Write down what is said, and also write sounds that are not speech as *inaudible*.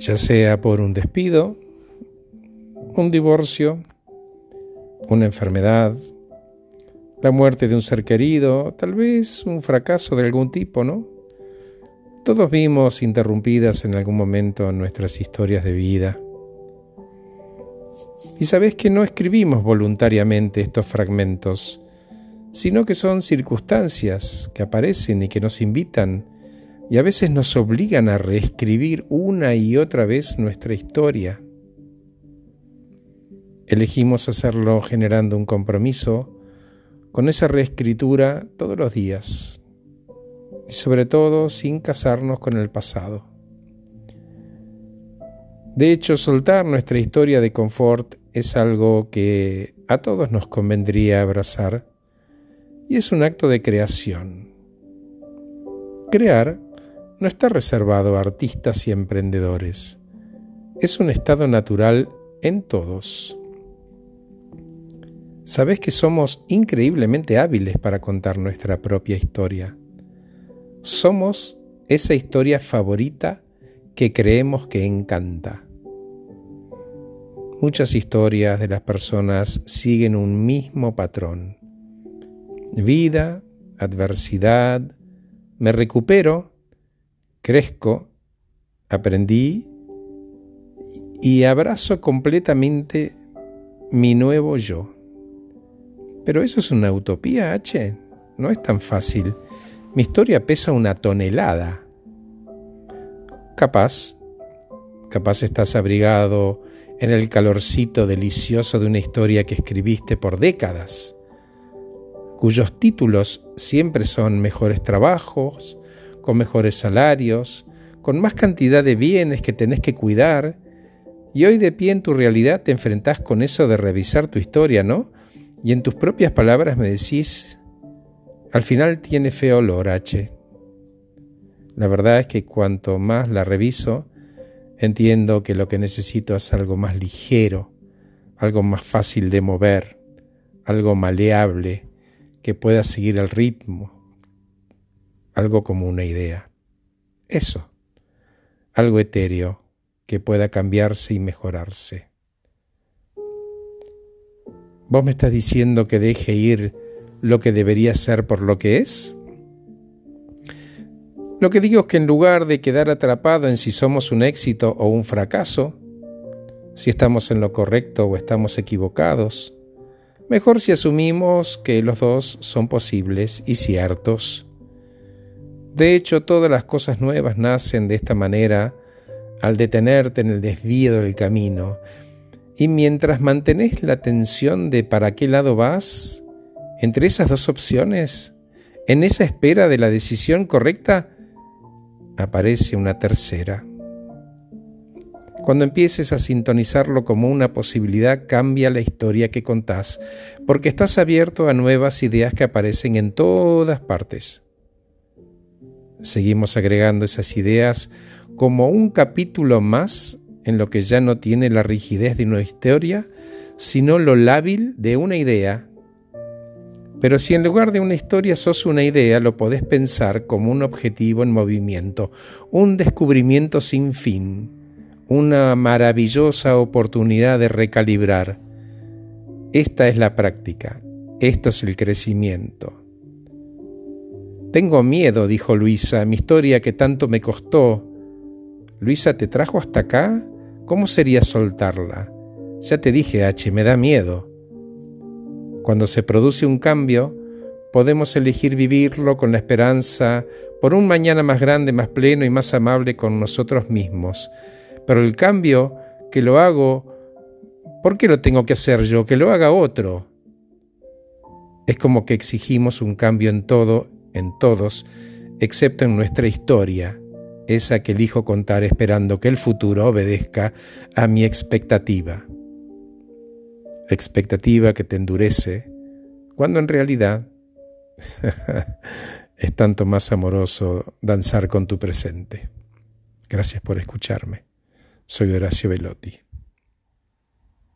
ya sea por un despido, un divorcio, una enfermedad, la muerte de un ser querido, tal vez un fracaso de algún tipo, ¿no? Todos vimos interrumpidas en algún momento nuestras historias de vida. Y sabes que no escribimos voluntariamente estos fragmentos, sino que son circunstancias que aparecen y que nos invitan y a veces nos obligan a reescribir una y otra vez nuestra historia. Elegimos hacerlo generando un compromiso con esa reescritura todos los días y sobre todo sin casarnos con el pasado. De hecho, soltar nuestra historia de confort es algo que a todos nos convendría abrazar y es un acto de creación. Crear no está reservado a artistas y emprendedores. Es un estado natural en todos. Sabes que somos increíblemente hábiles para contar nuestra propia historia. Somos esa historia favorita que creemos que encanta. Muchas historias de las personas siguen un mismo patrón vida, adversidad, me recupero, crezco, aprendí y abrazo completamente mi nuevo yo. Pero eso es una utopía, H. No es tan fácil. Mi historia pesa una tonelada. Capaz, capaz estás abrigado en el calorcito delicioso de una historia que escribiste por décadas cuyos títulos siempre son mejores trabajos, con mejores salarios, con más cantidad de bienes que tenés que cuidar, y hoy de pie en tu realidad te enfrentás con eso de revisar tu historia, ¿no? Y en tus propias palabras me decís, al final tiene feo olor, H. La verdad es que cuanto más la reviso, entiendo que lo que necesito es algo más ligero, algo más fácil de mover, algo maleable, que pueda seguir el ritmo, algo como una idea. Eso, algo etéreo que pueda cambiarse y mejorarse. ¿Vos me estás diciendo que deje ir lo que debería ser por lo que es? Lo que digo es que en lugar de quedar atrapado en si somos un éxito o un fracaso, si estamos en lo correcto o estamos equivocados, Mejor si asumimos que los dos son posibles y ciertos. De hecho, todas las cosas nuevas nacen de esta manera al detenerte en el desvío del camino. Y mientras mantenés la tensión de para qué lado vas, entre esas dos opciones, en esa espera de la decisión correcta, aparece una tercera. Cuando empieces a sintonizarlo como una posibilidad, cambia la historia que contás, porque estás abierto a nuevas ideas que aparecen en todas partes. Seguimos agregando esas ideas como un capítulo más en lo que ya no tiene la rigidez de una historia, sino lo lábil de una idea. Pero si en lugar de una historia sos una idea, lo podés pensar como un objetivo en movimiento, un descubrimiento sin fin una maravillosa oportunidad de recalibrar. Esta es la práctica, esto es el crecimiento. Tengo miedo, dijo Luisa, mi historia que tanto me costó. Luisa, ¿te trajo hasta acá? ¿Cómo sería soltarla? Ya te dije, H, me da miedo. Cuando se produce un cambio, podemos elegir vivirlo con la esperanza por un mañana más grande, más pleno y más amable con nosotros mismos pero el cambio que lo hago, ¿por qué lo tengo que hacer yo? Que lo haga otro. Es como que exigimos un cambio en todo, en todos, excepto en nuestra historia, esa que elijo contar esperando que el futuro obedezca a mi expectativa. Expectativa que te endurece, cuando en realidad *laughs* es tanto más amoroso danzar con tu presente. Gracias por escucharme. Soy Horacio Velotti.